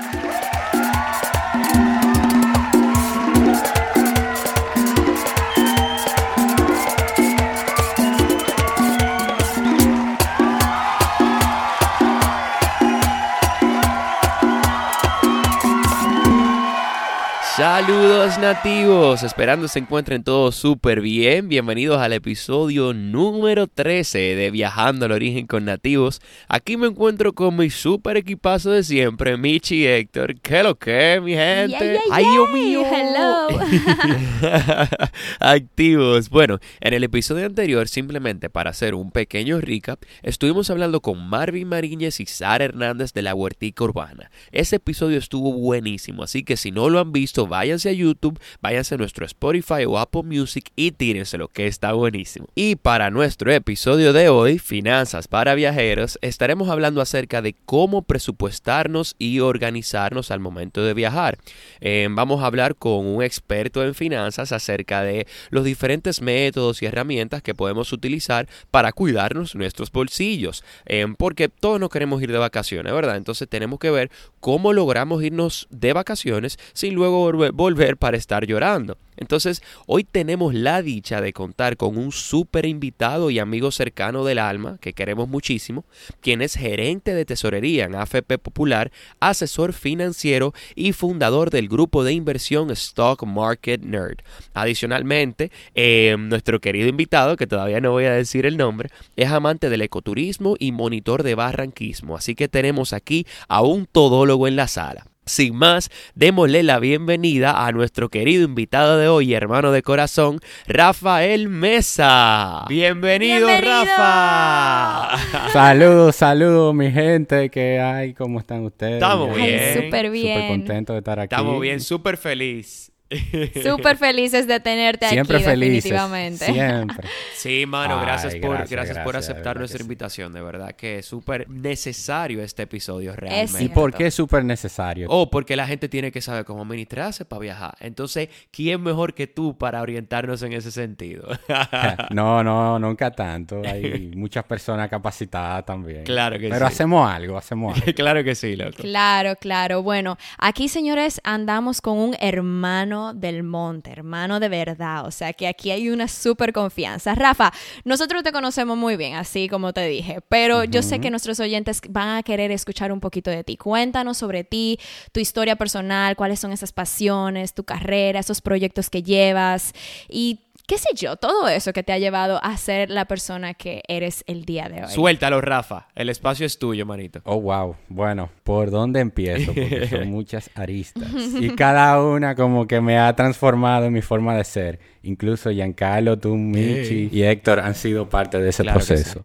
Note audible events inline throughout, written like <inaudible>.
Thank you. Saludos nativos, esperando se encuentren todos súper bien. Bienvenidos al episodio número 13 de Viajando al Origen con Nativos. Aquí me encuentro con mi súper equipazo de siempre, Michi y Héctor. ¿Qué lo que, mi gente? ¡Ay, Dios mío! ¡Hello! <laughs> Activos. Bueno, en el episodio anterior, simplemente para hacer un pequeño recap, estuvimos hablando con Marvin Mariñez y Sara Hernández de la Huertica Urbana. Ese episodio estuvo buenísimo, así que si no lo han visto, váyanse a YouTube, váyanse a nuestro Spotify o Apple Music y tírenselo, que está buenísimo. Y para nuestro episodio de hoy, Finanzas para Viajeros, estaremos hablando acerca de cómo presupuestarnos y organizarnos al momento de viajar. Eh, vamos a hablar con un experto en finanzas acerca de los diferentes métodos y herramientas que podemos utilizar para cuidarnos nuestros bolsillos. Eh, porque todos nos queremos ir de vacaciones, ¿verdad? Entonces tenemos que ver cómo logramos irnos de vacaciones sin luego volver para estar llorando. Entonces, hoy tenemos la dicha de contar con un súper invitado y amigo cercano del alma, que queremos muchísimo, quien es gerente de tesorería en AFP Popular, asesor financiero y fundador del grupo de inversión Stock Market Nerd. Adicionalmente, eh, nuestro querido invitado, que todavía no voy a decir el nombre, es amante del ecoturismo y monitor de barranquismo. Así que tenemos aquí a un todólogo en la sala. Sin más, démosle la bienvenida a nuestro querido invitado de hoy, hermano de corazón, Rafael Mesa. Bienvenido, Rafa. <laughs> Saludos, saludos, mi gente. ¿Qué hay? ¿Cómo están ustedes? Estamos bien. Súper bien. Súper contento de estar aquí. Estamos bien, súper feliz. Súper <laughs> felices de tenerte Siempre aquí, felices, definitivamente. Siempre. Sí, mano, gracias Ay, por, gracias, gracias, por gracias, aceptar nuestra sí. invitación, de verdad que es súper necesario este episodio realmente. ¿Y por qué es súper necesario? Oh, porque la gente tiene que saber cómo administrarse para viajar. Entonces, ¿quién mejor que tú para orientarnos en ese sentido? <laughs> <laughs> No, no, nunca tanto. Hay muchas personas capacitadas también. Claro que Pero sí. hacemos algo, hacemos algo. claro que sí, loco. Claro, claro. Bueno, aquí, señores, andamos con un hermano del monte, hermano de verdad. O sea, que aquí hay una súper confianza. Rafa, nosotros te conocemos muy bien, así como te dije, pero yo sé que nuestros oyentes van a querer escuchar un poquito de ti. Cuéntanos sobre ti, tu historia personal, cuáles son esas pasiones, tu carrera, esos proyectos que llevas y qué sé yo, todo eso que te ha llevado a ser la persona que eres el día de hoy. Suéltalo, Rafa. El espacio es tuyo, manito. Oh, wow. Bueno, ¿por dónde empiezo? Porque son <laughs> muchas aristas. Y cada una como que me ha transformado en mi forma de ser. Incluso Giancarlo, tú, Michi y Héctor han sido parte de ese Claro que proceso.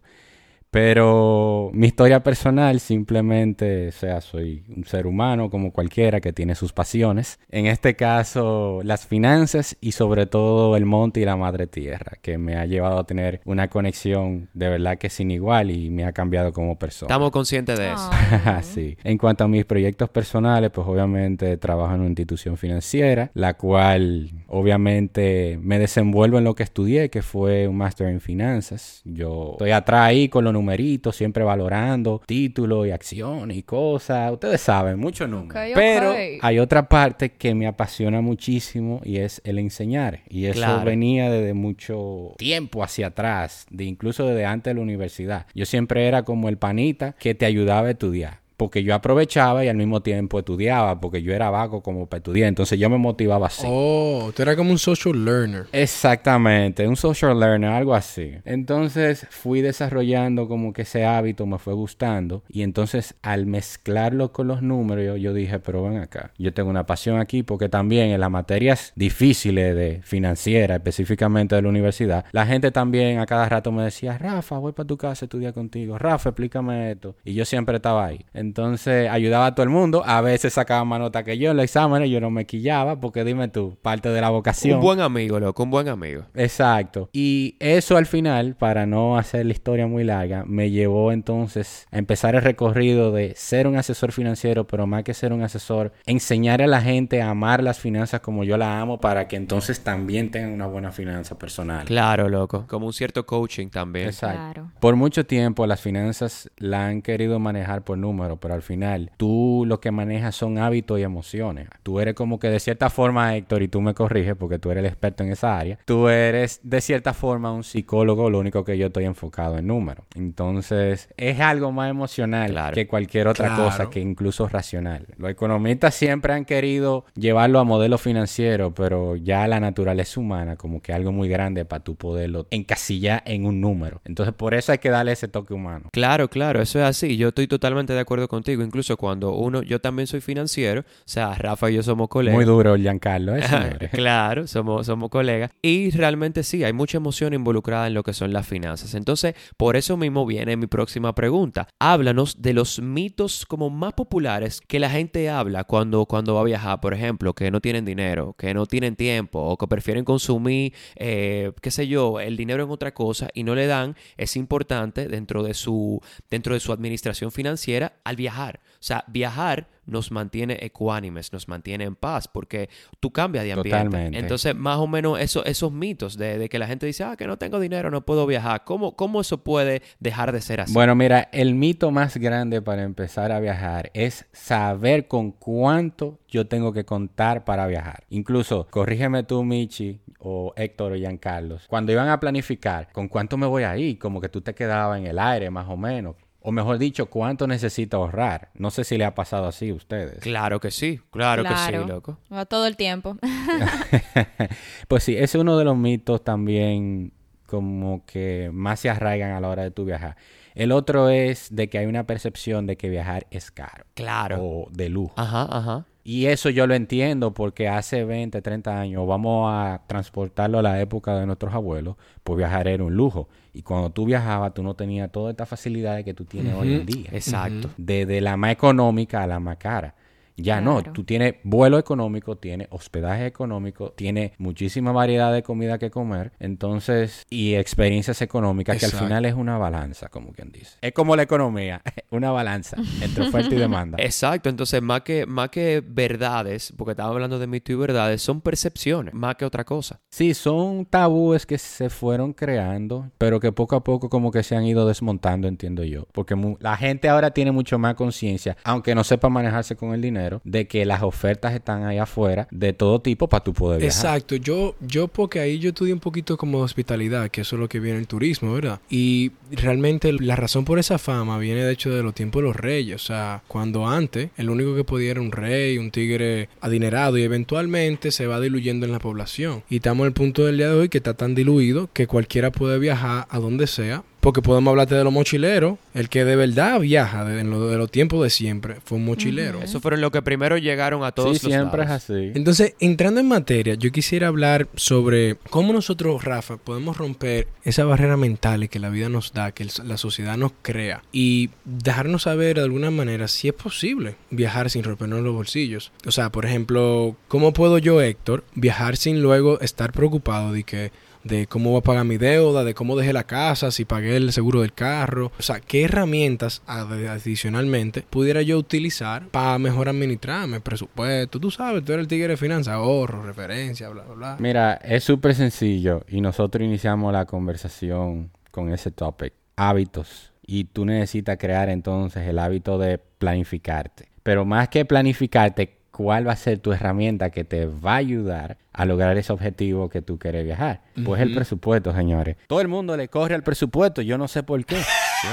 Pero mi historia personal simplemente, o sea, soy un ser humano como cualquiera que tiene sus pasiones. En este caso, las finanzas y sobre todo el monte y la madre tierra, que me ha llevado a tener una conexión de verdad que sin igual y me ha cambiado como persona. Estamos conscientes de eso. <laughs> Ah. sí. En cuanto a mis proyectos personales, pues obviamente trabajo en una institución financiera, la cual obviamente me desenvuelvo en lo que estudié, que fue un máster en finanzas. Yo estoy atrás ahí con los numeritos, siempre valorando títulos y acciones y cosas. Ustedes saben, mucho número. Ok, ok. Pero hay otra parte que me apasiona muchísimo y es el enseñar. Y eso Claro. venía desde mucho tiempo hacia atrás, de incluso desde antes de la universidad. Yo siempre era como el panita que te ayudaba a estudiar. Porque yo aprovechaba y al mismo tiempo estudiaba, porque yo era vago como para estudiar. Entonces yo me motivaba así. Oh, tú eras como un social learner. Exactamente, un social learner, algo así. Entonces fui desarrollando como que ese hábito me fue gustando y entonces al mezclarlo con los números yo, yo dije, pero ven acá, yo tengo una pasión aquí porque también en las materias difíciles de financiera, específicamente de la universidad, la gente también a cada rato me decía, Rafa, voy para tu casa a estudiar contigo, Rafa, explícame esto. Y yo siempre estaba ahí. Entonces ayudaba a todo el mundo, a veces sacaba más nota que yo en los exámenes, yo no me quillaba porque dime tú, parte de la vocación. Un buen amigo, loco, un buen amigo. Exacto. Y eso al final, para no hacer la historia muy larga, me llevó entonces a empezar el recorrido de ser un asesor financiero, pero más que ser un asesor, enseñar a la gente a amar las finanzas como yo la amo para que entonces también tengan una buena finanza personal. Claro, loco. Como un cierto coaching también. Exacto. Claro. Por mucho tiempo las finanzas la han querido manejar por números, pero al final tú lo que manejas son hábitos y emociones. Tú eres como que de cierta forma, Héctor, y tú me corriges porque tú eres el experto en esa área, tú eres de cierta forma un psicólogo, lo único que yo estoy enfocado en números. Entonces, es algo más emocional Claro. que cualquier otra Claro. cosa que incluso racional. Los economistas siempre han querido llevarlo a modelo financiero, pero ya la naturaleza humana como que algo muy grande para tú poderlo encasillar en un número. Entonces, por eso hay que darle ese toque humano. Claro, claro, eso es así. Yo estoy totalmente de acuerdo contigo. Incluso cuando uno, yo también soy financiero, o sea, Rafa y yo somos colegas. Muy duro, Giancarlo, ¿eh, <laughs> claro, somos, somos colegas. Y realmente sí, hay mucha emoción involucrada en lo que son las finanzas. Entonces, por eso mismo viene mi próxima pregunta. Háblanos de los mitos como más populares que la gente habla cuando, cuando va a viajar. Por ejemplo, que no tienen dinero, que no tienen tiempo o que prefieren consumir, eh, qué sé yo, el dinero en otra cosa y no le dan es importante dentro de su, dentro de su administración financiera al viajar. O sea, viajar nos mantiene ecuánimes, nos mantiene en paz, porque tú cambias de ambiente. Totalmente. Entonces, más o menos eso, esos mitos de, de que la gente dice, ah, que no tengo dinero, no puedo viajar. ¿Cómo, ¿Cómo eso puede dejar de ser así? Bueno, mira, el mito más grande para empezar a viajar es saber con cuánto yo tengo que contar para viajar. Incluso, corrígeme tú, Michi, o Héctor o Giancarlos, cuando iban a planificar, ¿con cuánto me voy a ir? Como que tú te quedabas en el aire, más o menos. O mejor dicho, ¿cuánto necesito ahorrar? No sé si le ha pasado así a ustedes. Claro que sí, claro, que sí, loco. Va Todo el tiempo. <laughs> pues sí, ese es uno de los mitos también como que más se arraigan a la hora de tu viajar. El otro es de que hay una percepción de que viajar es caro Claro. o de lujo. Ajá, ajá. Y eso yo lo entiendo porque hace 20, 30 años, vamos a transportarlo a la época de nuestros abuelos, pues viajar era un lujo. Y cuando tú viajabas, tú no tenías todas estas facilidades que tú tienes hoy en día. Exacto. Desde la más económica a la más cara. Ya no, tú tienes vuelo económico, tienes hospedaje económico, tienes muchísima variedad de comida que comer, entonces, y experiencias económicas que al final es una balanza, como quien dice. Es como la economía, <laughs> una balanza entre oferta y demanda. Exacto, entonces más que, más que verdades, porque estaba hablando de mitos y verdades, son percepciones, más que otra cosa. Sí, son tabúes que se fueron creando, pero que poco a poco como que se han ido desmontando, entiendo yo. Porque la gente ahora tiene mucho más conciencia, aunque no sepa manejarse con el dinero, de que las ofertas están ahí afuera de todo tipo para tú poder viajar. Exacto, yo, yo porque ahí yo estudié un poquito como de hospitalidad, que eso es lo que viene el turismo, ¿verdad? Y realmente la razón por esa fama viene de hecho de los tiempos de los reyes, o sea, cuando antes el único que podía era un rey, un tigre adinerado y eventualmente se va diluyendo en la población. Y estamos en el punto del día de hoy que está tan diluido que cualquiera puede viajar a donde sea. Porque podemos hablarte de los mochileros. El que de verdad viaja de, en lo- de los tiempos de siempre fue un mochilero. Eso fueron los que primero llegaron a todos Sí, los siempre es así. Entonces, entrando en materia, yo quisiera hablar sobre cómo nosotros, Rafa, podemos romper esa barrera mental que la vida nos da, que el- la sociedad nos crea, y dejarnos saber de alguna manera si es posible viajar sin rompernos los bolsillos. O sea, por ejemplo, ¿cómo puedo yo, Héctor, viajar sin luego estar preocupado de que de cómo voy a pagar mi deuda, de cómo dejé la casa, si pagué el seguro del carro. O sea, ¿qué herramientas adicionalmente pudiera yo utilizar para mejor administrarme? Presupuesto, tú sabes, tú eres el tigre de finanzas, ahorro, referencia, bla, bla, bla. Mira, es súper sencillo y nosotros iniciamos la conversación con ese topic, hábitos. Y tú necesitas crear entonces el hábito de planificarte. Pero más que planificarte, ¿cuál va a ser tu herramienta que te va a ayudar a lograr ese objetivo que tú quieres viajar? Pues el presupuesto, señores. Todo el mundo le corre al presupuesto, yo no sé por qué.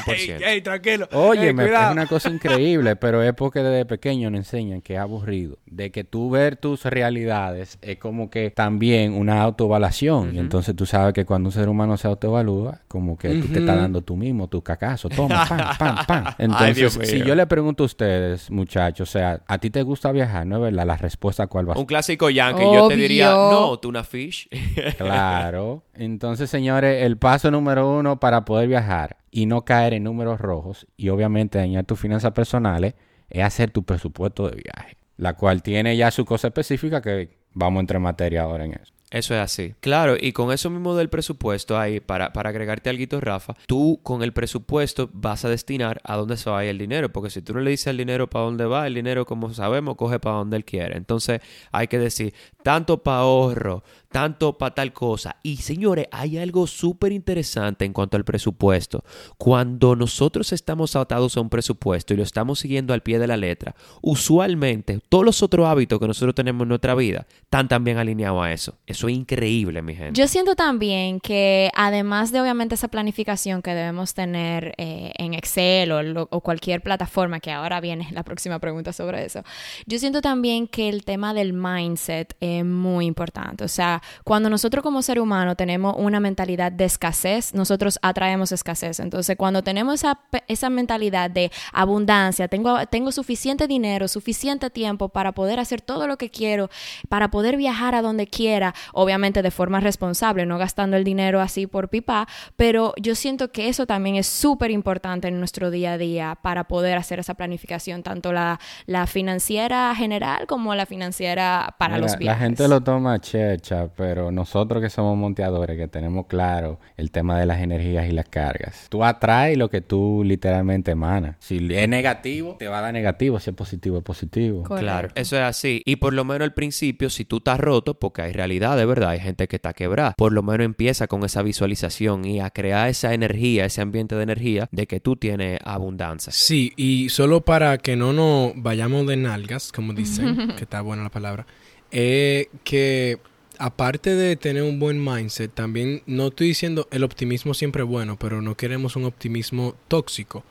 100%. tranquilo. Oye, Ey, me es una cosa <laughs> increíble, pero es porque desde pequeño nos enseñan que es aburrido. De que tú ver tus realidades es como que también una autoevaluación. Y entonces tú sabes que cuando un ser humano se autoevalúa, como que tú te estás dando tú mismo tu cacazo. Toma, pam, pam, pam. Entonces, si yo le pregunto a ustedes, muchachos, o sea, ¿a ti te gusta viajar? ¿No es verdad? La respuesta cuál va a ser. Un clásico yankee, yo te diría, Obvio. no, tuna fish. <laughs> Claro. Entonces, señores, el paso número uno para poder viajar y no caer en números rojos y obviamente dañar tus finanzas personales es hacer tu presupuesto de viaje, la cual tiene ya su cosa específica que vamos a entrar en materia ahora en eso. Eso es así. Claro, y con eso mismo del presupuesto ahí, para, para agregarte algo, Rafa, tú con el presupuesto vas a destinar a dónde se va el dinero, porque si tú no le dices al dinero para dónde va, el dinero, como sabemos, coge para donde él quiere. Entonces hay que decir, tanto para ahorro, tanto para tal cosa. Y señores, hay algo súper interesante en cuanto al presupuesto. Cuando nosotros estamos atados a un presupuesto y lo estamos siguiendo al pie de la letra, usualmente todos los otros hábitos que nosotros tenemos en nuestra vida están también alineados a. Eso es increíble, mi gente. Yo siento también que además de obviamente esa planificación que debemos tener eh, en Excel o, o cualquier plataforma, que ahora viene la próxima pregunta sobre eso, yo siento también que el tema del mindset es muy importante. O sea, cuando nosotros como ser humano tenemos una mentalidad de escasez, nosotros atraemos escasez. Entonces, cuando tenemos esa, esa mentalidad de abundancia, tengo, tengo suficiente dinero, suficiente tiempo para poder hacer todo lo que quiero, para poder viajar a donde quiera, obviamente de forma responsable, no gastando el dinero así por pipa, pero yo siento que eso también es súper importante en nuestro día a día para poder hacer esa planificación, tanto la, la financiera general como la financiera para Mira, los La viajes. gente lo toma checha, pero nosotros que somos monteadores, que tenemos claro el tema de las energías y las cargas. Tú atraes lo que tú literalmente emanas. Si es negativo, te va a dar negativo. Si es positivo, es positivo. Correcto. Claro, eso es así. Y por lo menos al principio, si tú estás roto, porque hay realidad de verdad, hay gente que está quebrada, por lo menos empieza con esa visualización y a crear esa energía, ese ambiente de energía de que tú tienes abundancia. Sí, y solo para que no nos vayamos de nalgas, como dicen, que está buena la palabra, eh, que aparte de tener un buen mindset, también no estoy diciendo el optimismo siempre es bueno, pero no queremos un optimismo tóxico.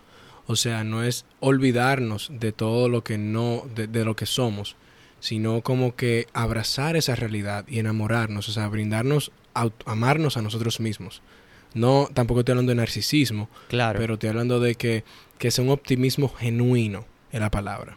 O sea, no es olvidarnos de todo lo que no, de, de lo que somos, sino como que abrazar esa realidad y enamorarnos, o sea, brindarnos, amarnos a nosotros mismos. No, tampoco estoy hablando de narcisismo, Claro. pero estoy hablando de que, que sea un optimismo genuino, es la palabra.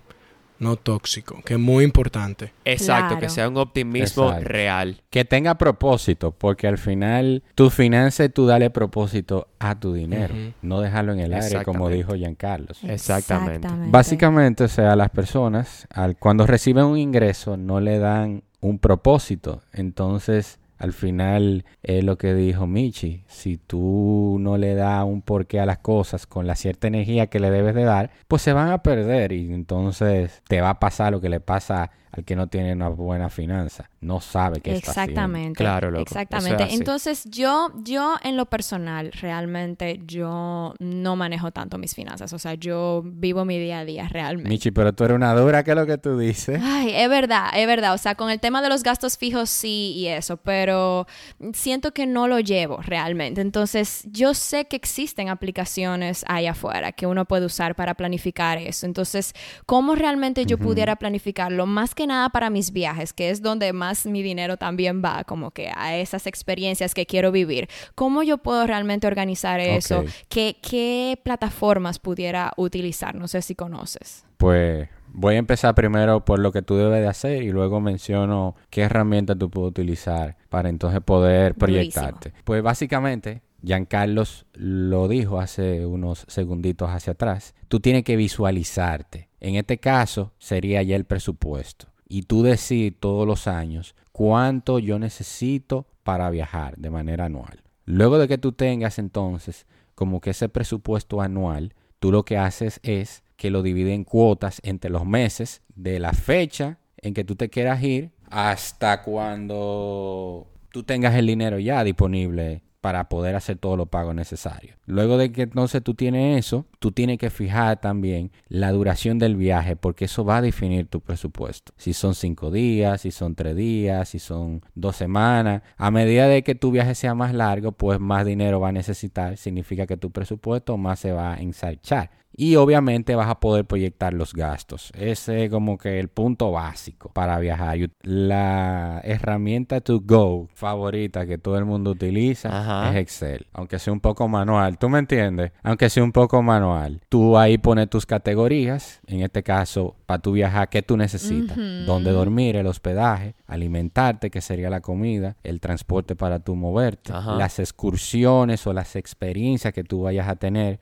No tóxico, que es muy importante. Exacto, que sea un optimismo Exacto. real. Que tenga propósito, porque al final tu finanza tú dale propósito a tu dinero, no dejarlo en el aire, como Exactamente. dijo Giancarlo. Exactamente. Básicamente, o sea, las personas al, cuando reciben un ingreso no le dan un propósito. Entonces, al final es lo que dijo Michi. Si tú no le das un porqué a las cosas con la cierta energía que le debes de dar, pues se van a perder y entonces te va a pasar lo que le pasa al que no tiene una buena finanza. No sabe qué está haciendo. Exactamente. Claro, loco. Exactamente. Es así. Entonces, yo, yo en lo personal, realmente yo no manejo tanto mis finanzas. O sea, yo vivo mi día a día realmente. Michi, pero tú eres una dura, ¿qué es lo que tú dices? Ay, es verdad, es verdad. O sea, con el tema de los gastos fijos sí y eso, pero siento que no lo llevo realmente. Entonces, yo sé que existen aplicaciones ahí afuera que uno puede usar para planificar eso. Entonces, ¿cómo realmente yo pudiera planificarlo? Más que nada para mis viajes, que es donde más mi dinero también va, como que a esas experiencias que quiero vivir. ¿Cómo yo puedo realmente organizar eso? ¿Qué, ¿Qué plataformas pudiera utilizar? No sé si conoces. Pues voy a empezar primero por lo que tú debes de hacer y luego menciono qué herramientas tú puedes utilizar para entonces poder proyectarte. Pues básicamente, Giancarlos lo dijo hace unos segunditos hacia atrás, tú tienes que visualizarte. En este caso sería ya el presupuesto. Y tú decir todos los años cuánto yo necesito para viajar de manera anual. Luego de que tú tengas entonces como que ese presupuesto anual, tú lo que haces es que lo divide en cuotas entre los meses de la fecha en que tú te quieras ir hasta cuando tú tengas el dinero ya disponible para poder hacer todos los pagos necesarios. Luego de que entonces tú tienes eso, tú tienes que fijar también la duración del viaje porque eso va a definir tu presupuesto. Si son cinco días, si son tres días, si son dos semanas. A medida de que tu viaje sea más largo, pues más dinero va a necesitar. Significa que tu presupuesto más se va a ensanchar. Y obviamente vas a poder proyectar los gastos. Ese es como que el punto básico para viajar. La herramienta to go favorita que todo el mundo utiliza Ajá. es Excel. Aunque sea un poco manual. ¿Tú me entiendes? Aunque sea un poco manual. Tú ahí pones tus categorías. En este caso, para tu viajar, ¿qué tú necesitas? Dónde dormir, el hospedaje, alimentarte, que sería la comida, el transporte para tu moverte, Ajá. las excursiones o las experiencias que tú vayas a tener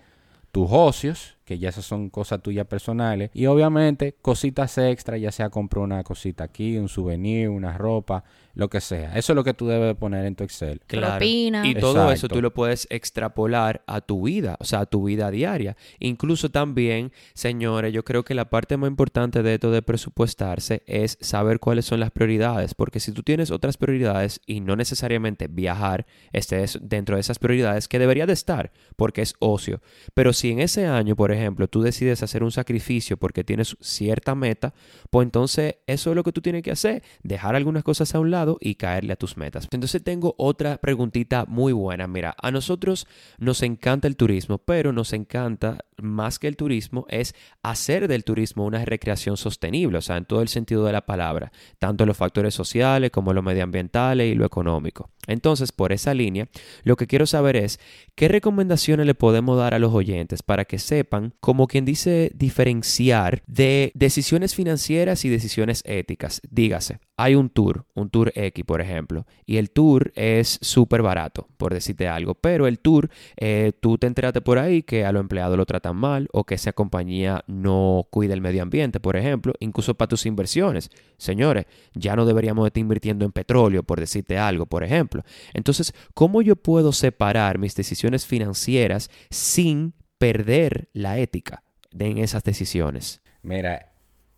tus ocios, que ya esas son cosas tuyas personales. Y obviamente cositas extra, ya sea comprar una cosita aquí, un souvenir, una ropa, lo que sea. Eso es lo que tú debes poner en tu Excel. Claro. Propina. Y todo eso tú lo puedes extrapolar a tu vida, o sea, a tu vida diaria. Incluso también, señores, yo creo que la parte más importante de esto de presupuestarse es saber cuáles son las prioridades, porque si tú tienes otras prioridades y no necesariamente viajar estés dentro de esas prioridades que debería de estar, porque es ocio. Pero si en ese año, por ejemplo, tú decides hacer un sacrificio porque tienes cierta meta, pues entonces eso es lo que tú tienes que hacer, dejar algunas cosas a un lado y caerle a tus metas. Entonces tengo otra preguntita muy buena. Mira, a nosotros nos encanta el turismo, pero nos encanta más que el turismo es hacer del turismo una recreación sostenible, o sea, en todo el sentido de la palabra, tanto los factores sociales como los medioambientales y lo económico. Entonces, por esa línea, lo que quiero saber es qué recomendaciones le podemos dar a los oyentes para que sepan, como quien dice, diferenciar de decisiones financieras y decisiones éticas. Dígase, hay un tour, un tour X, por ejemplo, y el tour es súper barato, por decirte algo, pero el tour, eh, tú te enteraste por ahí que a los empleados lo tratan mal o que esa compañía no cuida el medio ambiente, por ejemplo, incluso para tus inversiones. Señores, ya no deberíamos estar invirtiendo en petróleo, por decirte algo, por ejemplo. Entonces, ¿cómo yo puedo separar mis decisiones financieras sin perder la ética en esas decisiones? Mira,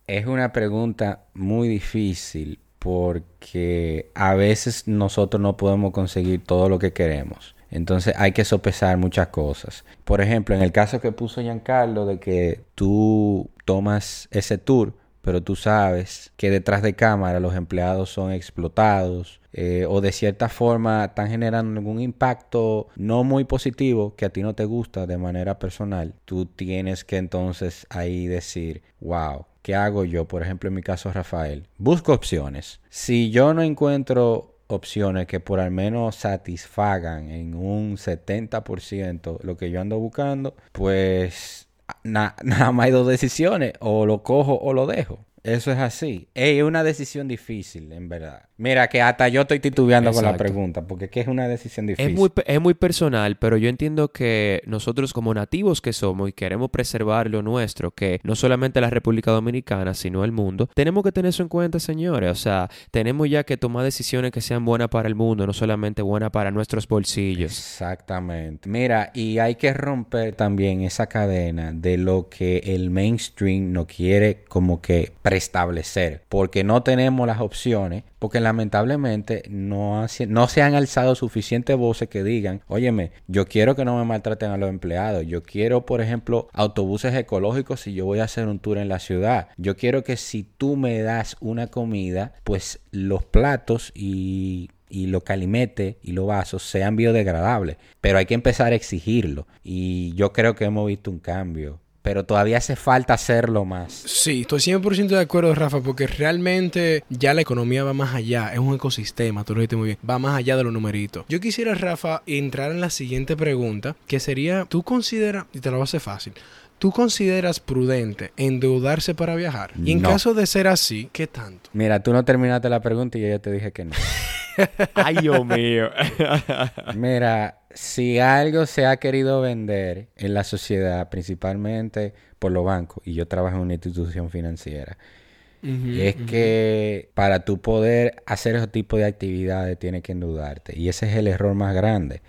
es una pregunta muy difícil porque a veces nosotros no podemos conseguir todo lo que queremos. Entonces hay que sopesar muchas cosas. Por ejemplo, en el caso que puso Giancarlo de que tú tomas ese tour, pero tú sabes que detrás de cámara los empleados son explotados eh, o de cierta forma están generando algún impacto no muy positivo que a ti no te gusta de manera personal, tú tienes que entonces ahí decir, wow, ¿qué hago yo? Por ejemplo, en mi caso, Rafael, busco opciones. Si yo no encuentro opciones que por al menos satisfagan en un 70% lo que yo ando buscando, pues na- <laughs> nada más hay dos decisiones, o lo cojo o lo dejo. Eso es así. Es una decisión difícil, en verdad. Mira, que hasta yo estoy titubeando con la pregunta, porque es que es una decisión Es difícil. muy, pe- es muy personal, pero yo entiendo que nosotros como nativos que somos y queremos preservar lo nuestro, que no solamente la República Dominicana, sino el mundo, tenemos que tener eso en cuenta, señores. O sea, tenemos ya que tomar decisiones que sean buenas para el mundo, no solamente buenas para nuestros bolsillos. Exactamente. Mira, y hay que romper también esa cadena de lo que el mainstream no quiere como que preestablecer, porque no tenemos las opciones, porque lamentablemente no, no se han alzado suficientes voces que digan, óyeme, yo quiero que no me maltraten a los empleados, yo quiero, por ejemplo, autobuses ecológicos si yo voy a hacer un tour en la ciudad, yo quiero que si tú me das una comida, pues los platos y y los calimetes y los vasos sean biodegradables. Pero hay que empezar a exigirlo. Y yo creo que hemos visto un cambio. Pero todavía hace falta hacerlo más. Sí, estoy 100% de acuerdo, Rafa, porque realmente ya la economía va más allá, es un ecosistema, tú lo dijiste muy bien, va más allá de los numeritos. Yo quisiera, Rafa, entrar en la siguiente pregunta, que sería, ¿tú consideras, y te lo voy a hacer fácil, ¿tú consideras prudente endeudarse para viajar? Y en No. caso de ser así, ¿qué tanto? Mira, tú no terminaste la pregunta y yo ya te dije que no. <laughs> Ay, Dios mío. <laughs> Mira, si algo se ha querido vender en la sociedad, principalmente por los bancos, y yo trabajo en una institución financiera, es que para tú poder hacer ese tipo de actividades tienes que endeudarte. Y ese es el error más grande.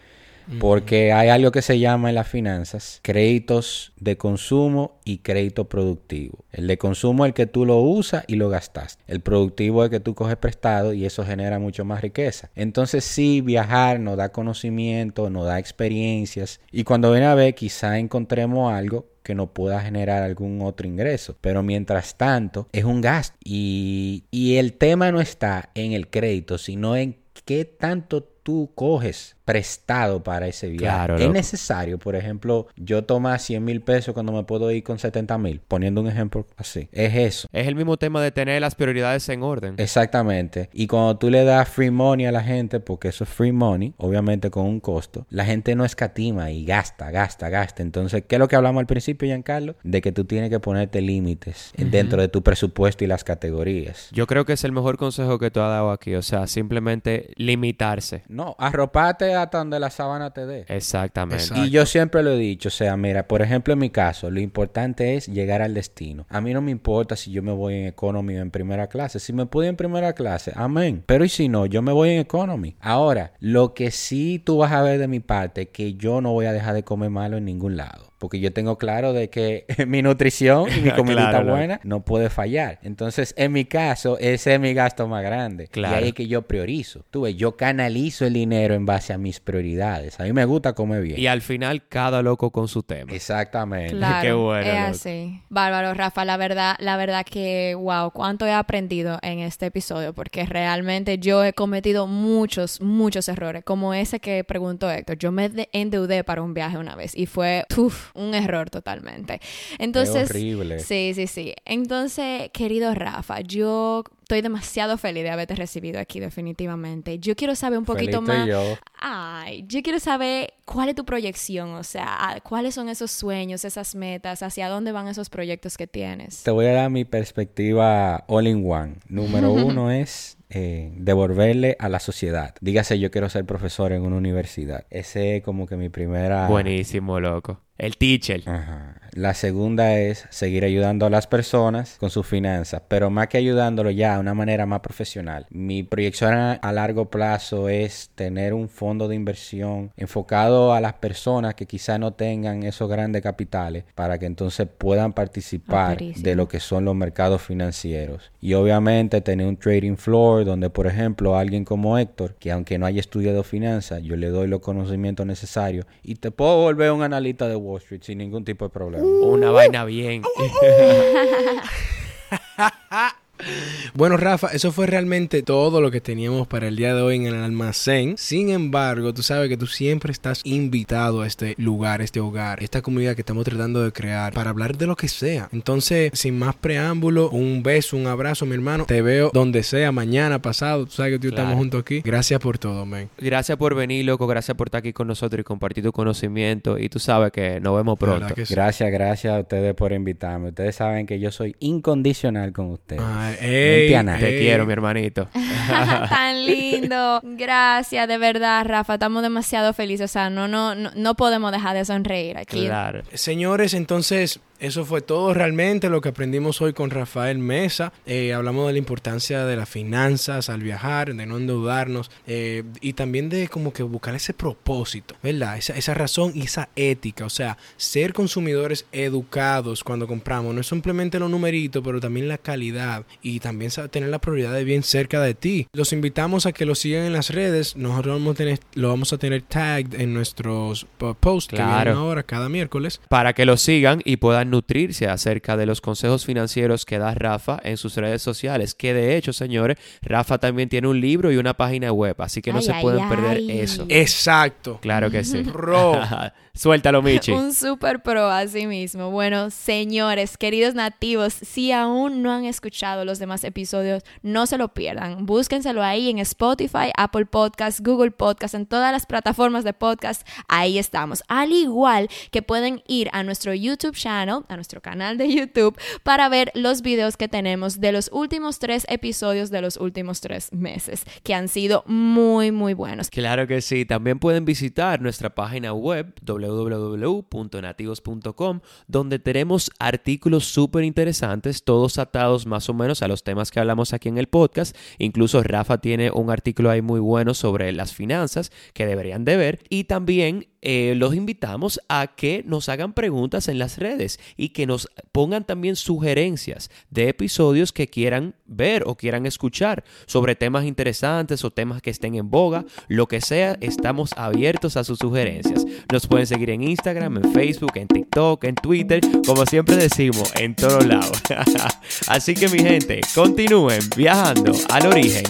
Porque hay algo que se llama en las finanzas créditos de consumo y crédito productivo. El de consumo es el que tú lo usas y lo gastas. El productivo es el que tú coges prestado y eso genera mucho más riqueza. Entonces sí, viajar nos da conocimiento, nos da experiencias y cuando viene a ver quizá encontremos algo que nos pueda generar algún otro ingreso. Pero mientras tanto, es un gasto. Y, y el tema no está en el crédito, sino en qué tanto tú coges prestado para ese viaje. Claro, es necesario, por ejemplo, yo tomar 100 mil pesos cuando me puedo ir con 70 mil, poniendo un ejemplo así. Es eso. Es el mismo tema de tener las prioridades en orden. Exactamente. Y cuando tú le das free money a la gente, porque eso es free money, obviamente con un costo, la gente no escatima y gasta, gasta, gasta. Entonces, ¿qué es lo que hablamos al principio, Giancarlo? De que tú tienes que ponerte límites dentro de tu presupuesto y las categorías. Yo creo que es el mejor consejo que tú has dado aquí, o sea, simplemente limitarse. No, arropate hasta donde la sábana te dé. Exactamente. Exacto. Y yo siempre lo he dicho, o sea, mira, por ejemplo, en mi caso, lo importante es llegar al destino. A mí no me importa si yo me voy en economy o en primera clase. Si me pude en primera clase, amén. Pero y si no, yo me voy en economy. Ahora, lo que sí tú vas a ver de mi parte es que yo no voy a dejar de comer malo en ningún lado. Porque yo tengo claro de que <laughs> mi nutrición y mi <laughs> comidita Claro, claro. buena no puede fallar. Entonces, en mi caso, ese es mi gasto más grande. Claro. Y ahí es que yo priorizo. Tú ves, yo canalizo el dinero en base a mis prioridades. A mí me gusta comer bien. Y al final, cada loco con su tema. Exactamente. Claro, Qué bueno, es así. Bárbaro, Rafa, la verdad, la verdad que, wow, cuánto he aprendido en este episodio, porque realmente yo he cometido muchos, muchos errores, como ese que preguntó Héctor. Yo me de- endeudé para un viaje una vez y fue, uf, un error totalmente. Entonces, horrible. sí, sí, sí. Entonces, querido Rafa, yo estoy demasiado feliz de haberte recibido aquí, definitivamente. Yo quiero saber un poquito más. yo. Ay, yo quiero saber cuál es tu proyección, o sea, cuáles son esos sueños, esas metas, hacia dónde van esos proyectos que tienes. Te voy a dar mi perspectiva all in one. Número <laughs> uno es eh, devolverle a la sociedad. Dígase, yo quiero ser profesor en una universidad. Ese es como que mi primera... Buenísimo, loco. El teacher. Ajá. La segunda es seguir ayudando a las personas con sus finanzas, pero más que ayudándolo ya de una manera más profesional. Mi proyección a, largo plazo es tener un fondo de inversión enfocado a las personas que quizá no tengan esos grandes capitales para que entonces puedan participar de lo que son los mercados financieros. Y obviamente tener un trading floor donde, por ejemplo, alguien como Héctor, que aunque no haya estudiado finanzas, yo le doy los conocimientos necesarios y te puedo volver un analista de Wall Street sin ningún tipo de problema. Una vaina bien. <laughs> <laughs> Bueno, Rafa, eso fue realmente todo lo que teníamos para el día de hoy en el almacén. Sin embargo, tú sabes que tú siempre estás invitado a este lugar, este hogar, esta comunidad que estamos tratando de crear para hablar de lo que sea. Entonces, sin más preámbulo, un beso, un abrazo, mi hermano. Te veo donde sea, mañana, pasado. Tú sabes que tú Claro. estamos juntos aquí. Gracias por todo, man. Gracias por venir, loco. Gracias por estar aquí con nosotros y compartir tu conocimiento. Y tú sabes que nos vemos pronto. sí. Gracias, gracias a ustedes por invitarme. Ustedes saben que yo soy incondicional con ustedes. Ay, Ey. Te quiero, mi hermanito. <laughs> Tan lindo. Gracias, de verdad, Rafa. Estamos demasiado felices. O sea, no, no, no, no podemos dejar de sonreír aquí. Claro. Señores, entonces eso fue todo realmente lo que aprendimos hoy con Rafael Mesa. Eh, hablamos de la importancia de las finanzas al viajar, de no endeudarnos eh, y también de como que buscar ese propósito, ¿verdad? Esa, esa razón y esa ética. O sea, ser consumidores educados cuando compramos. No es simplemente los numeritos, pero también la calidad y también tener la prioridad de bien cerca de ti. Los invitamos a que lo sigan en las redes. Nosotros vamos a tener, lo vamos a tener tagged en nuestros po- posts que Claro. vienen ahora cada miércoles. Para que lo sigan y puedan nutrirse acerca de los consejos financieros que da Rafa en sus redes sociales. Que de hecho, señores, Rafa también tiene un libro y una página web. Así que no Ay, se ay, pueden perder eso. Exacto. Claro que sí. <laughs> Suéltalo, Michi. Un super pro así mismo. Bueno, señores, queridos nativos, si aún no han escuchado los demás episodios, no se lo pierdan. Búsquenselo ahí en Spotify, Apple Podcast, Google Podcast, en todas las plataformas de podcast. Ahí estamos. Al igual que pueden ir a nuestro YouTube channel, a nuestro canal de YouTube, para ver los videos que tenemos de los últimos tres episodios de los últimos tres meses, que han sido muy, muy buenos. Claro que sí. También pueden visitar nuestra página web www.nativos.com donde tenemos artículos súper interesantes, todos atados más o menos a los temas que hablamos aquí en el podcast. Incluso Rafa tiene un artículo ahí muy bueno sobre las finanzas que deberían de ver. Y también eh, los invitamos a que nos hagan preguntas en las redes y que nos pongan también sugerencias de episodios que quieran ver o quieran escuchar sobre temas interesantes o temas que estén en boga, lo que sea, estamos abiertos a sus sugerencias. Nos pueden seguir en Instagram, en Facebook, en TikTok, en Twitter, como siempre decimos, en todos lados. <laughs> Así que mi gente, continúen viajando al origen.